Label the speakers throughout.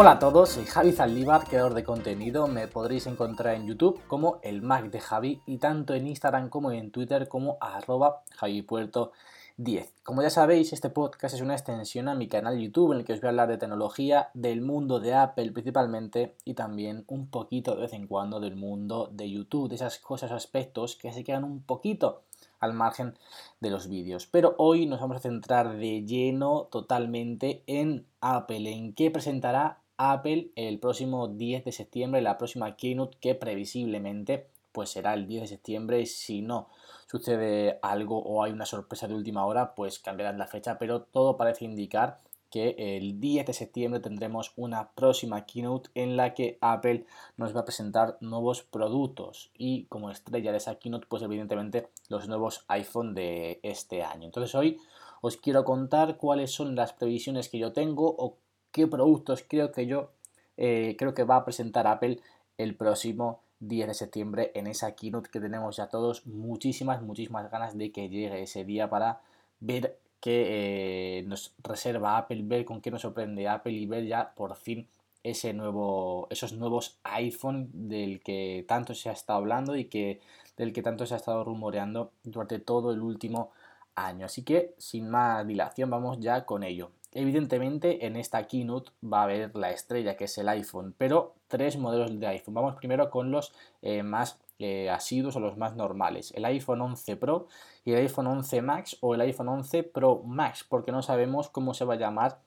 Speaker 1: Hola a todos, soy Javi Zaldívar, creador de contenido. Me podréis encontrar en YouTube como el Mac de Javi y tanto en Instagram como en Twitter como arroba javipuerto 10. Como ya sabéis, este podcast es una extensión a mi canal YouTube en el que os voy a hablar de tecnología, del mundo de Apple principalmente y también un poquito de vez en cuando del mundo de YouTube, de esas cosas, aspectos que se quedan un poquito al margen de los vídeos. Pero hoy nos vamos a centrar de lleno totalmente en Apple, en qué presentará Apple el próximo 10 de septiembre, la próxima keynote que previsiblemente pues será el 10 de septiembre. Si no sucede algo o hay una sorpresa de última hora, pues cambiarán la fecha, pero todo parece indicar que el 10 de septiembre tendremos una próxima keynote en la que Apple nos va a presentar nuevos productos y como estrella de esa keynote pues evidentemente los nuevos iPhone de este año. Entonces hoy os quiero contar cuáles son las previsiones que yo tengo o qué productos creo que yo eh, creo que va a presentar Apple el próximo 10 de septiembre en esa keynote que tenemos ya todos muchísimas, muchísimas ganas de que llegue ese día para ver qué eh, nos reserva Apple, ver con qué nos sorprende Apple y ver ya por fin ese nuevo, esos nuevos iPhone del que tanto se ha estado hablando y que, del que tanto se ha estado rumoreando durante todo el último año. Así que sin más dilación vamos ya con ello. Evidentemente en esta keynote va a haber la estrella que es el iPhone, pero tres modelos de iPhone. Vamos primero con los eh, más eh, asiduos o los más normales. El iPhone 11 Pro y el iPhone 11 Max o el iPhone 11 Pro Max, porque no sabemos cómo se va a llamar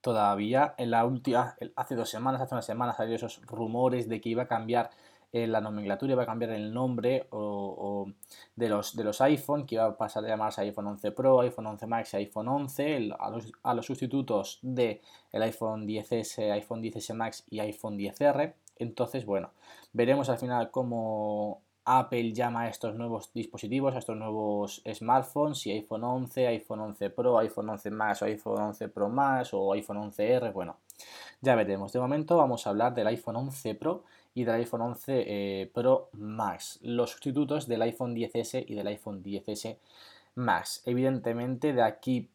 Speaker 1: todavía. En la última, hace dos semanas, hace unas semanas salió esos rumores de que iba a cambiar la nomenclatura iba a cambiar el nombre de, los, de los iPhone, que iba a pasar a llamarse iPhone 11 Pro, iPhone 11 Max y iPhone 11, a, los, a, los, sustitutos de el iPhone 10S, iPhone 10S Max y iPhone 10R. Entonces, bueno, veremos al final cómo Apple llama a estos nuevos dispositivos, a estos nuevos smartphones, si iPhone 11, iPhone 11 Pro, iPhone 11 Max iPhone 11 Pro Max o iPhone 11R, bueno, ya veremos. De momento vamos a hablar del iPhone 11 Pro y del iPhone 11 eh, Pro Max, los sustitutos del iPhone 10S y del iPhone 10S Max. Evidentemente de aquí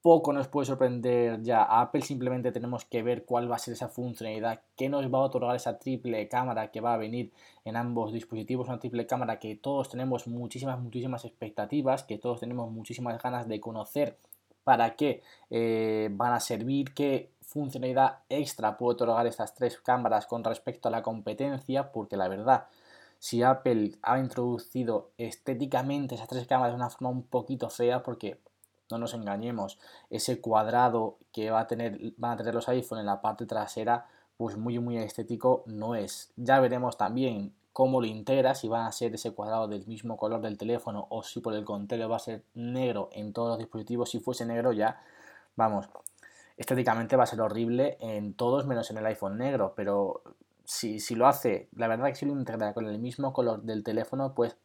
Speaker 1: poco nos puede sorprender ya a Apple, simplemente tenemos que ver cuál va a ser esa funcionalidad, qué nos va a otorgar esa triple cámara que va a venir en ambos dispositivos, una triple cámara que todos tenemos muchísimas, muchísimas expectativas, que todos tenemos muchísimas ganas de conocer para qué eh, van a servir, qué funcionalidad extra puede otorgar estas tres cámaras con respecto a la competencia, porque la verdad, si Apple ha introducido estéticamente esas tres cámaras de una forma un poquito fea, porque no nos engañemos, ese cuadrado que va a tener, van a tener los iPhone en la parte trasera, pues muy muy estético no es. Ya veremos también cómo lo integra, si va a ser ese cuadrado del mismo color del teléfono o si por el contrario va a ser negro en todos los dispositivos. Si fuese negro ya, vamos, estéticamente va a ser horrible en todos menos en el iPhone negro, pero si, si lo hace, la verdad que si lo integra con el mismo color del teléfono, pues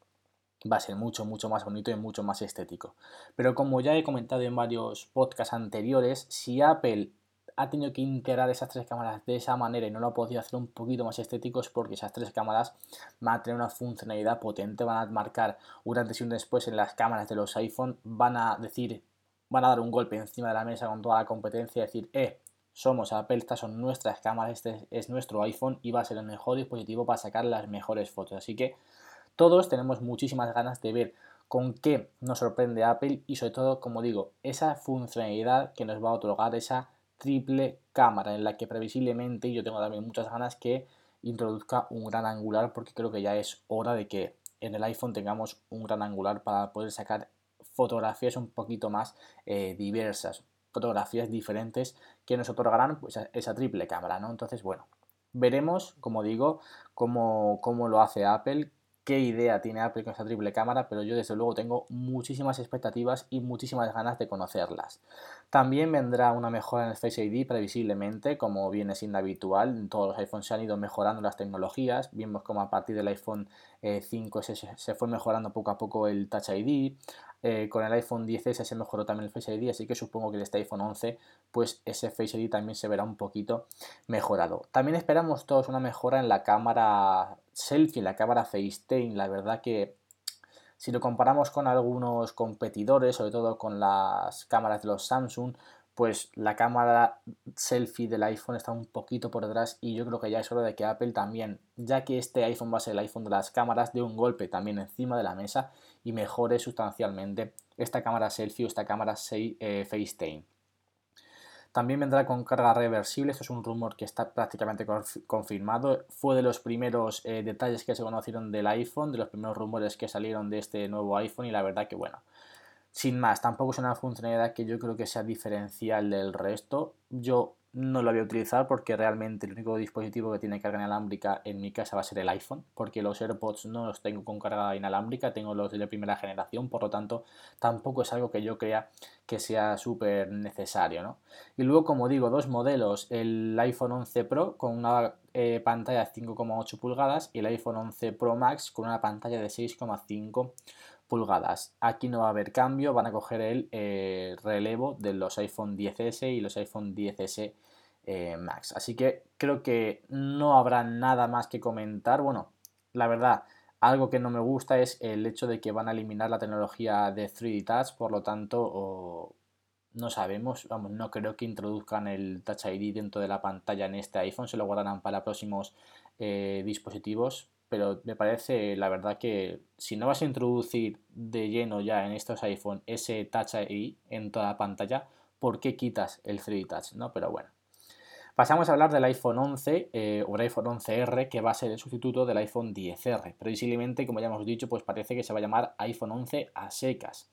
Speaker 1: va a ser mucho, mucho más bonito y mucho más estético. Pero como ya he comentado en varios podcasts anteriores, si Apple ha tenido que integrar esas tres cámaras de esa manera y no lo ha podido hacer un poquito más estético es porque esas tres cámaras van a tener una funcionalidad potente, van a marcar un antes y un después en las cámaras de los iPhone, van a decir, van a dar un golpe encima de la mesa con toda la competencia y decir, eh, somos Apple, estas son nuestras cámaras, este es nuestro iPhone y va a ser el mejor dispositivo para sacar las mejores fotos. Así que todos tenemos muchísimas ganas de ver con qué nos sorprende Apple y sobre todo, como digo, esa funcionalidad que nos va a otorgar esa triple cámara en la que previsiblemente yo tengo también muchas ganas que introduzca un gran angular porque creo que ya es hora de que en el iPhone tengamos un gran angular para poder sacar fotografías un poquito más eh, diversas, fotografías diferentes que nos otorgarán pues, esa triple cámara, ¿no? Entonces, bueno, veremos, como digo, cómo, cómo lo hace Apple, qué idea tiene Apple con esta triple cámara, pero yo desde luego tengo muchísimas expectativas y muchísimas ganas de conocerlas. También vendrá una mejora en el Face ID previsiblemente, como viene siendo habitual. Todos los iPhones se han ido mejorando las tecnologías. Vimos como a partir del iPhone 5 eh, se, fue mejorando poco a poco el Touch ID. Eh, con el iPhone 10S se mejoró también el Face ID, así que supongo que en este iPhone 11 pues ese Face ID también se verá un poquito mejorado. También esperamos todos una mejora en la cámara selfie, en la cámara FaceTime. La verdad que si lo comparamos con algunos competidores, sobre todo con las cámaras de los Samsung, pues la cámara selfie del iPhone está un poquito por detrás y yo creo que ya es hora de que Apple también, ya que este iPhone va a ser el iPhone de las cámaras, dé un golpe también encima de la mesa y mejore sustancialmente esta cámara selfie o esta cámara eh, FaceTime. También vendrá con carga reversible, esto es un rumor que está prácticamente confirmado. Fue de los primeros eh, detalles que se conocieron del iPhone, de los primeros rumores que salieron de este nuevo iPhone y la verdad que bueno, sin más, tampoco es una funcionalidad que yo creo que sea diferencial del resto. Yo no lo voy a utilizar porque realmente el único dispositivo que tiene carga inalámbrica en mi casa va a ser el iPhone, porque los AirPods no los tengo con carga inalámbrica, tengo los de primera generación, por lo tanto tampoco es algo que yo crea que sea súper necesario. ¿no? Y luego, como digo, dos modelos, el iPhone 11 Pro con una eh, pantalla de 5,8 pulgadas y el iPhone 11 Pro Max con una pantalla de 6,5 pulgadas. Aquí no va a haber cambio, van a coger el eh, relevo de los iPhone 10S y los iPhone 10S eh, Max. Así que creo que no habrá nada más que comentar. Bueno, la verdad, algo que no me gusta es el hecho de que van a eliminar la tecnología de 3D Touch, por lo tanto, no sabemos, vamos, no creo que introduzcan el Touch ID dentro de la pantalla en este iPhone, se lo guardarán para próximos eh, dispositivos, pero me parece la verdad que si no vas a introducir de lleno ya en estos iPhone ese Touch ID en toda la pantalla, ¿por qué quitas el 3D Touch? ¿no? Pero bueno. Pasamos a hablar del iPhone 11 eh, o el iPhone 11R que va a ser el sustituto del iPhone 10R. Previsiblemente, como ya hemos dicho, pues parece que se va a llamar iPhone 11 a secas.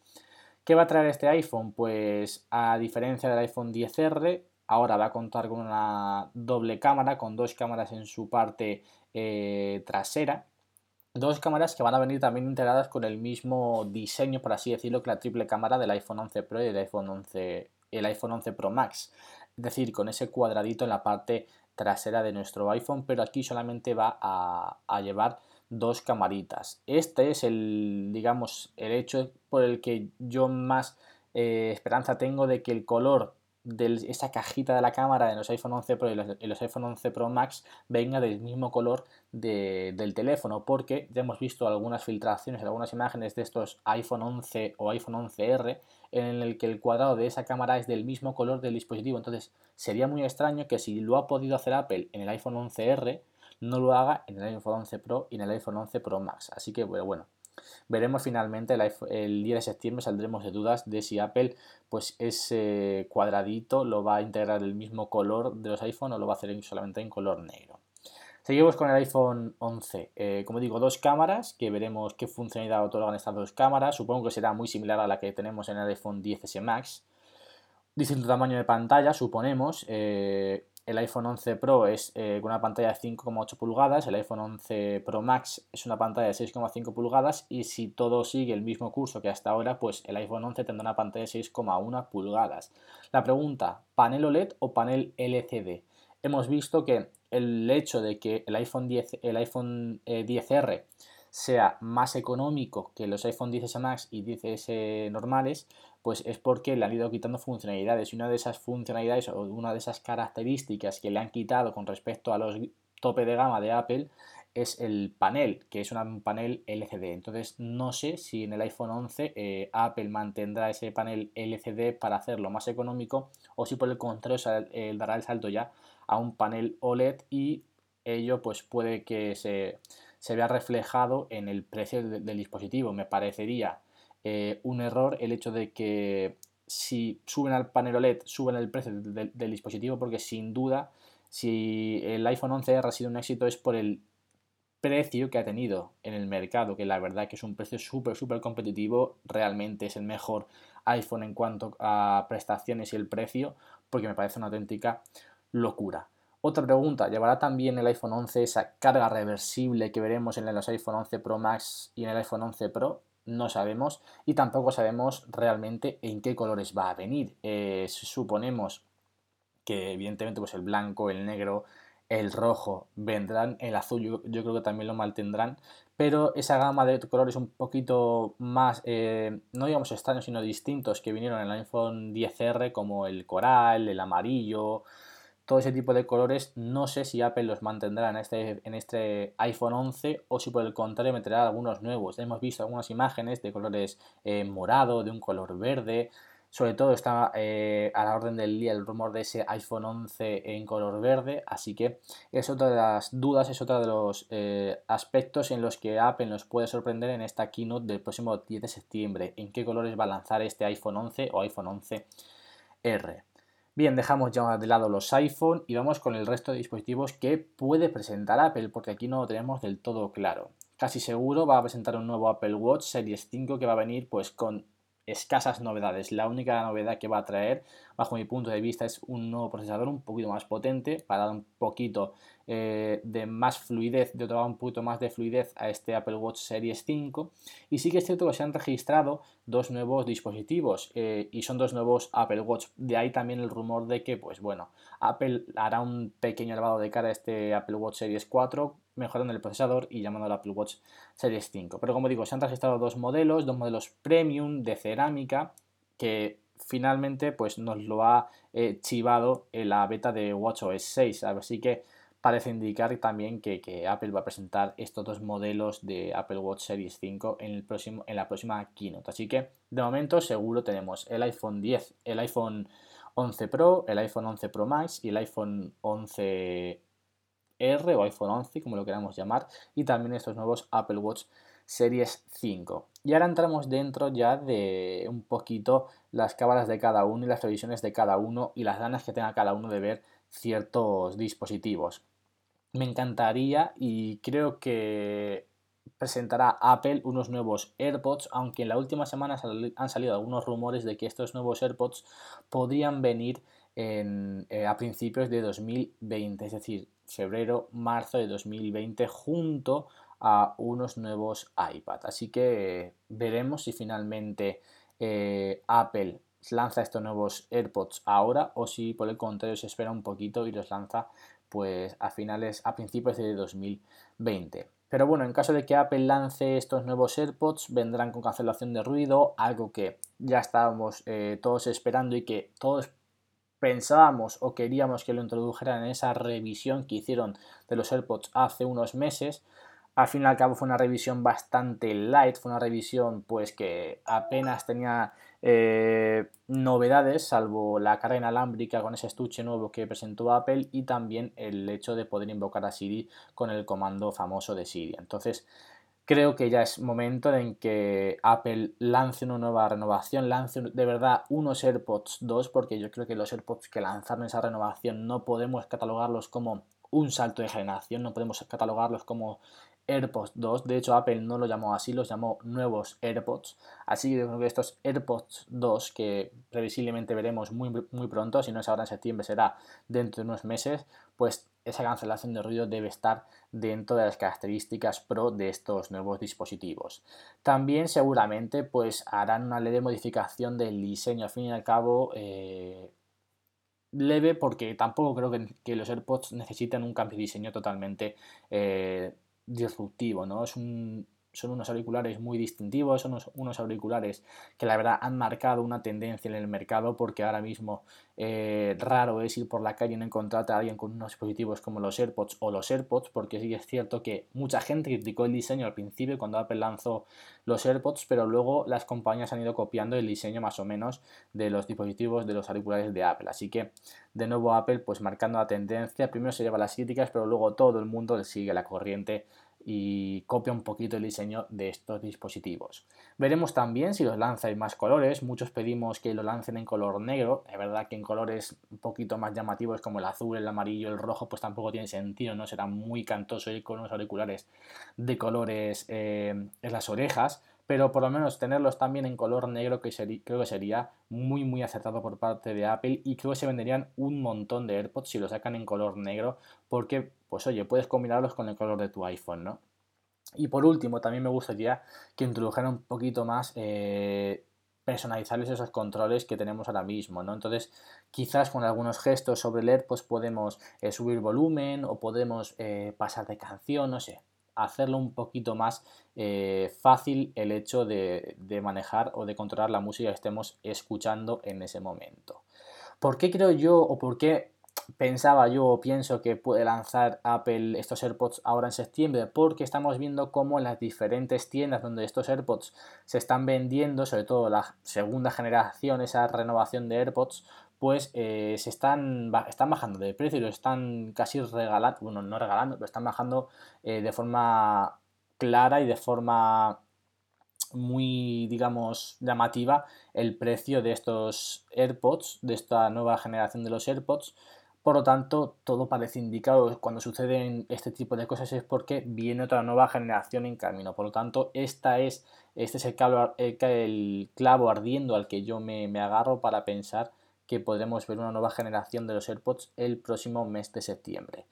Speaker 1: ¿Qué va a traer este iPhone? Pues a diferencia del iPhone 10R, ahora va a contar con una doble cámara, con dos cámaras en su parte eh, trasera. Dos cámaras que van a venir también integradas con el mismo diseño, por así decirlo, que la triple cámara del iPhone 11 Pro y el iPhone 11, el iPhone 11 Pro Max. Decir, con ese cuadradito en la parte trasera de nuestro iPhone, pero aquí solamente va a, llevar dos camaritas. Este es el, digamos, el hecho por el que yo más eh, esperanza tengo de que el color de esa cajita de la cámara de los iPhone 11 Pro y los, iPhone 11 Pro Max venga del mismo color del teléfono, porque ya hemos visto algunas filtraciones, algunas imágenes de estos iPhone 11 o iPhone 11R en el que el cuadrado de esa cámara es del mismo color del dispositivo. Entonces sería muy extraño que si lo ha podido hacer Apple en el iPhone 11R, no lo haga en el iPhone 11 Pro y en el iPhone 11 Pro Max. Así que bueno, Veremos finalmente el, día de septiembre, saldremos de dudas de si Apple, pues ese cuadradito lo va a integrar el mismo color de los iPhone o lo va a hacer solamente en color negro. Seguimos con el iPhone 11. Eh, como digo, dos cámaras, que veremos qué funcionalidad otorgan estas dos cámaras. Supongo que será muy similar a la que tenemos en el iPhone 10S Max. Distinto tamaño de pantalla, suponemos. Eh, el iPhone 11 Pro es eh, con una pantalla de 5,8 pulgadas, el iPhone 11 Pro Max es una pantalla de 6,5 pulgadas y si todo sigue el mismo curso que hasta ahora, pues el iPhone 11 tendrá una pantalla de 6,1 pulgadas. La pregunta, ¿panel OLED o panel LCD? Hemos visto que el hecho de que el iPhone, 10, el iPhone 10R eh, sea más económico que los iPhone 10S Max y 10S normales, pues es porque le han ido quitando funcionalidades. Y una de esas funcionalidades o una de esas características que le han quitado con respecto a los tope de gama de Apple es el panel, que es un panel LCD. Entonces no sé si en el iPhone 11 eh, Apple mantendrá ese panel LCD para hacerlo más económico o si por el contrario dará el salto ya a un panel OLED y ello pues puede que se, vea reflejado en el precio del dispositivo. Me parecería eh, un error el hecho de que si suben al panel OLED, suben el precio del, dispositivo, porque sin duda, si el iPhone 11R ha sido un éxito es por el precio que ha tenido en el mercado, que la verdad que es un precio súper, súper competitivo, realmente es el mejor iPhone en cuanto a prestaciones y el precio, porque me parece una auténtica locura. Otra pregunta, ¿llevará también el iPhone 11 esa carga reversible que veremos en los iPhone 11 Pro Max y en el iPhone 11 Pro? No sabemos y tampoco sabemos realmente en qué colores va a venir. Eh, suponemos que evidentemente pues el blanco, el negro, el rojo vendrán, el azul yo, creo que también lo mantendrán, pero esa gama de colores un poquito más, eh, no digamos extraños, sino distintos que vinieron en el iPhone 10R como el coral, el amarillo, todo ese tipo de colores, no sé si Apple los mantendrá en este, en este iPhone 11 o si por el contrario meterá algunos nuevos. Hemos visto algunas imágenes de colores eh, morado, de un color verde. Sobre todo está eh, a la orden del día el rumor de ese iPhone 11 en color verde, así que es otra de las dudas, es otro de los eh, aspectos en los que Apple nos puede sorprender en esta keynote del próximo 10 de septiembre. ¿En qué colores va a lanzar este iPhone 11 o iPhone 11R? Bien, dejamos ya de lado los iPhone y vamos con el resto de dispositivos que puede presentar Apple, porque aquí no lo tenemos del todo claro. Casi seguro va a presentar un nuevo Apple Watch Series 5 que va a venir pues con escasas novedades. La única novedad que va a traer, bajo mi punto de vista, es un nuevo procesador un poquito más potente para dar un poquito eh, de más fluidez, de otorgar un poquito más de fluidez a este Apple Watch Series 5. Y sí que es cierto que se han registrado dos nuevos dispositivos eh, y son dos nuevos Apple Watch. De ahí también el rumor de que, pues bueno, Apple hará un pequeño elevado de cara a este Apple Watch Series 4 mejorando el procesador y llamando al Apple Watch Series 5. Pero como digo, se han registrado dos modelos, dos modelos premium de cerámica que finalmente pues nos lo ha eh, chivado en la beta de WatchOS 6. Así que parece indicar también que, Apple va a presentar estos dos modelos de Apple Watch Series 5 en, el próximo, en la próxima keynote. Así que de momento seguro tenemos el iPhone 10, el iPhone 11 Pro, el iPhone 11 Pro Max y el iPhone 11 R o iPhone 11, como lo queramos llamar, y también estos nuevos Apple Watch Series 5. Y ahora entramos dentro ya de un poquito las cámaras de cada uno y las revisiones de cada uno y las ganas que tenga cada uno de ver ciertos dispositivos me encantaría y creo que presentará Apple unos nuevos AirPods, aunque en la última semana han salido algunos rumores de que estos nuevos AirPods podrían venir eh, a principios de 2020, es decir, febrero, marzo de 2020, junto a unos nuevos iPad. Así que veremos si finalmente eh, Apple lanza estos nuevos AirPods ahora o si por el contrario se espera un poquito y los lanza pues a finales, a principios de 2020. Pero bueno, en caso de que Apple lance estos nuevos AirPods, vendrán con cancelación de ruido, algo que ya estábamos eh, todos esperando y que todos pensábamos o queríamos que lo introdujeran en esa revisión que hicieron de los AirPods hace unos meses. Al fin y al cabo fue una revisión bastante light, fue una revisión pues que apenas tenía eh, novedades, salvo la carga inalámbrica con ese estuche nuevo que presentó Apple y también el hecho de poder invocar a Siri con el comando famoso de Siri. Entonces, creo que ya es momento en que Apple lance una nueva renovación, lance de verdad unos AirPods 2, porque yo creo que los AirPods que lanzaron esa renovación no podemos catalogarlos como un salto de generación, no podemos catalogarlos como AirPods 2. De hecho, Apple no lo llamó así, los llamó nuevos AirPods. Así que yo creo que estos AirPods 2, que previsiblemente veremos muy, muy pronto, si no es ahora en septiembre, será dentro de unos meses, pues esa cancelación de ruido debe estar dentro de las características pro de estos nuevos dispositivos. También seguramente pues harán una leve modificación del diseño, al fin y al cabo eh, leve porque tampoco creo que, los AirPods necesiten un cambio de diseño totalmente eh, disruptivo, ¿no? Es un, son unos auriculares muy distintivos, son unos, auriculares que la verdad han marcado una tendencia en el mercado porque ahora mismo eh, raro es ir por la calle y no encontrarte a alguien con unos dispositivos como los AirPods o los AirPods porque sí es cierto que mucha gente criticó el diseño al principio cuando Apple lanzó los AirPods pero luego las compañías han ido copiando el diseño más o menos de los dispositivos de los auriculares de Apple. Así que de nuevo Apple pues marcando la tendencia primero se lleva las críticas pero luego todo el mundo sigue la corriente y copia un poquito el diseño de estos dispositivos. Veremos también si los lanza en más colores, muchos pedimos que lo lancen en color negro, es verdad que en colores un poquito más llamativos como el azul, el amarillo, el rojo, pues tampoco tiene sentido, no será muy cantoso ir con unos auriculares de colores eh, en las orejas, pero por lo menos tenerlos también en color negro que creo que sería muy muy acertado por parte de Apple y creo que se venderían un montón de AirPods si lo sacan en color negro porque pues oye puedes combinarlos con el color de tu iPhone ¿no? y por último también me gustaría que introdujeran un poquito más eh, personalizarles esos controles que tenemos ahora mismo, ¿no? Entonces, quizás con algunos gestos sobre el AirPods podemos eh, subir volumen o podemos eh, pasar de canción, no sé, hacerlo un poquito más eh, fácil el hecho de, manejar o de controlar la música que estemos escuchando en ese momento. ¿Por qué creo yo o por qué pensaba yo o pienso que puede lanzar Apple estos AirPods ahora en septiembre porque estamos viendo cómo en las diferentes tiendas donde estos AirPods se están vendiendo, sobre todo la segunda generación, esa renovación de AirPods, pues eh, se están, están bajando de precio y lo están casi regalando, bueno, no regalando, lo están bajando eh, de forma clara y de forma muy, digamos, llamativa el precio de estos AirPods, de esta nueva generación de los AirPods. Por lo tanto, todo parece indicado cuando suceden este tipo de cosas es porque viene otra nueva generación en camino. Por lo tanto, esta es, este es el clavo, el, clavo ardiendo al que yo me, me agarro para pensar que podremos ver una nueva generación de los AirPods el próximo mes de septiembre.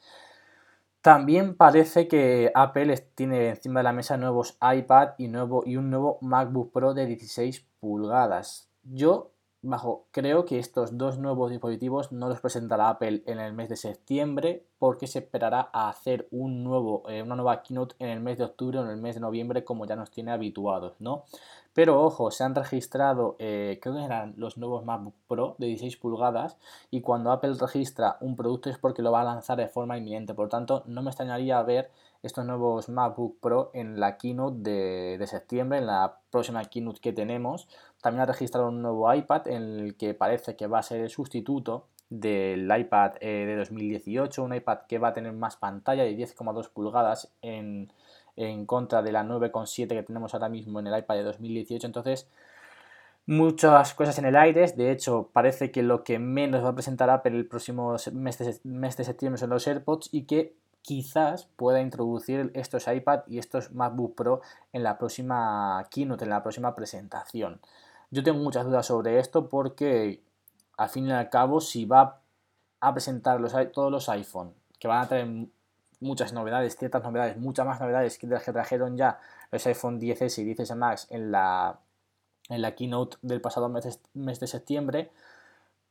Speaker 1: También parece que Apple tiene encima de la mesa nuevos iPad y, nuevo, y un nuevo MacBook Pro de 16 pulgadas. Yo bajo, creo que estos dos nuevos dispositivos no los presentará Apple en el mes de septiembre porque se esperará a hacer un nuevo, eh, una nueva keynote en el mes de octubre o en el mes de noviembre como ya nos tiene habituados, ¿no? Pero ojo, se han registrado, eh, creo que eran los nuevos MacBook Pro de 16 pulgadas y cuando Apple registra un producto es porque lo va a lanzar de forma inminente. Por tanto, no me extrañaría ver estos nuevos MacBook Pro en la keynote de, septiembre, en la próxima keynote que tenemos. También ha registrado un nuevo iPad en el que parece que va a ser el sustituto del iPad eh, de 2018, un iPad que va a tener más pantalla de 10,2 pulgadas en, en contra de la 9,7 que tenemos ahora mismo en el iPad de 2018. Entonces, muchas cosas en el aire. De hecho, parece que lo que menos va a presentar Apple el próximo mes de, mes de septiembre son los AirPods y que quizás pueda introducir estos iPad y estos MacBook Pro en la próxima keynote, en la próxima presentación. Yo tengo muchas dudas sobre esto porque al fin y al cabo si va a presentar todos los iPhone que van a tener muchas novedades, ciertas novedades, muchas más novedades que las que trajeron ya los iPhone 10S y 10S Max en la, en la keynote del pasado mes, mes de septiembre,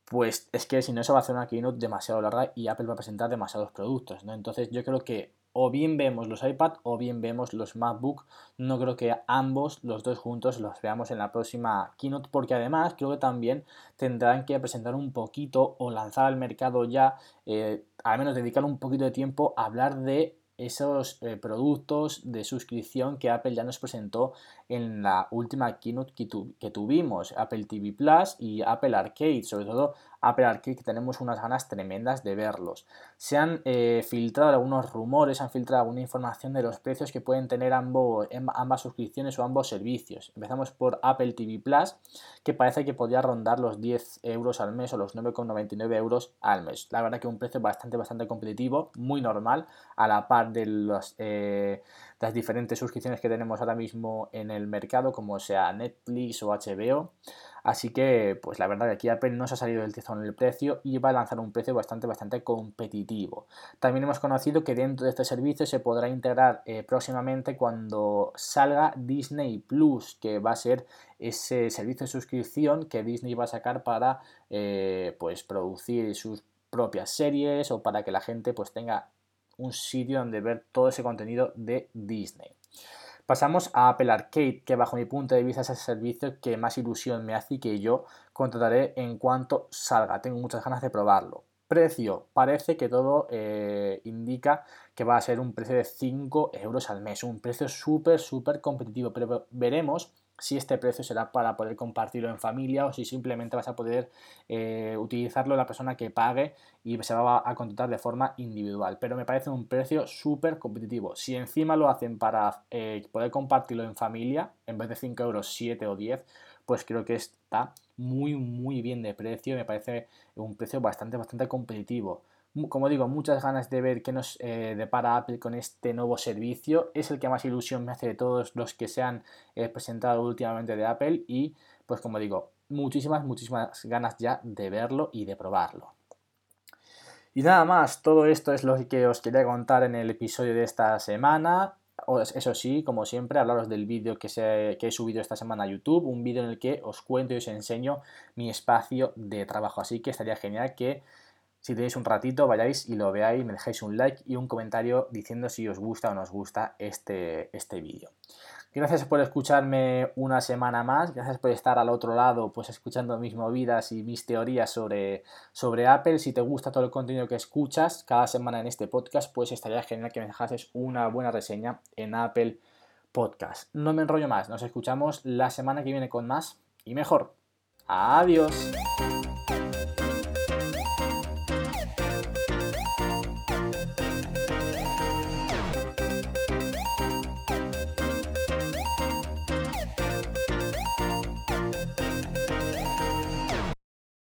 Speaker 1: pues es que si no eso va a hacer una keynote demasiado larga y Apple va a presentar demasiados productos, ¿no? Entonces yo creo que o bien vemos los iPad o bien vemos los MacBook. No creo que ambos, los dos juntos, los veamos en la próxima keynote porque además creo que también tendrán que presentar un poquito o lanzar al mercado ya, eh, al menos dedicar un poquito de tiempo a hablar de esos eh, productos de suscripción que Apple ya nos presentó en la última keynote que, tuvimos, Apple TV Plus y Apple Arcade, sobre todo Apple Arcade que tenemos unas ganas tremendas de verlos. Se han eh, filtrado algunos rumores, han filtrado alguna información de los precios que pueden tener ambos, ambas suscripciones o ambos servicios. Empezamos por Apple TV Plus, que parece que podría rondar los 10 euros al mes o los 9,99 euros al mes. La verdad que un precio bastante, bastante competitivo, muy normal, a la par de los... Eh, las diferentes suscripciones que tenemos ahora mismo en el mercado, como sea Netflix o HBO. Así que, pues la verdad que aquí Apple no se ha salido del tizón en el precio y va a lanzar un precio bastante, bastante competitivo. También hemos conocido que dentro de este servicio se podrá integrar eh, próximamente cuando salga Disney Plus, que va a ser ese servicio de suscripción que Disney va a sacar para eh, pues producir sus propias series o para que la gente pues tenga un sitio donde ver todo ese contenido de Disney. Pasamos a Apple Arcade, que bajo mi punto de vista es el servicio que más ilusión me hace y que yo contrataré en cuanto salga. Tengo muchas ganas de probarlo. Precio, parece que todo eh, indica que va a ser un precio de 5 euros al mes, un precio súper, súper competitivo, pero veremos si este precio será para poder compartirlo en familia o si simplemente vas a poder eh, utilizarlo la persona que pague y se va a contratar de forma individual. Pero me parece un precio súper competitivo. Si encima lo hacen para eh, poder compartirlo en familia, en vez de 5 euros, 7 o 10, pues creo que está muy, muy bien de precio. Me parece un precio bastante, bastante competitivo como digo, muchas ganas de ver qué nos eh, depara Apple con este nuevo servicio. Es el que más ilusión me hace de todos los que se han eh, presentado últimamente de Apple y, pues como digo, muchísimas, muchísimas ganas ya de verlo y de probarlo. Y nada más, todo esto es lo que os quería contar en el episodio de esta semana. Eso sí, como siempre, hablaros del vídeo que, que he subido esta semana a YouTube, un vídeo en el que os cuento y os enseño mi espacio de trabajo. Así que estaría genial que si tenéis un ratito, vayáis y lo veáis, me dejáis un like y un comentario diciendo si os gusta o no os gusta este, este vídeo. Gracias por escucharme una semana más, gracias por estar al otro lado, pues escuchando mis movidas y mis teorías sobre, sobre Apple. Si te gusta todo el contenido que escuchas cada semana en este podcast, pues estaría genial que me dejases una buena reseña en Apple Podcast. No me enrollo más, nos escuchamos la semana que viene con más y mejor. Adiós.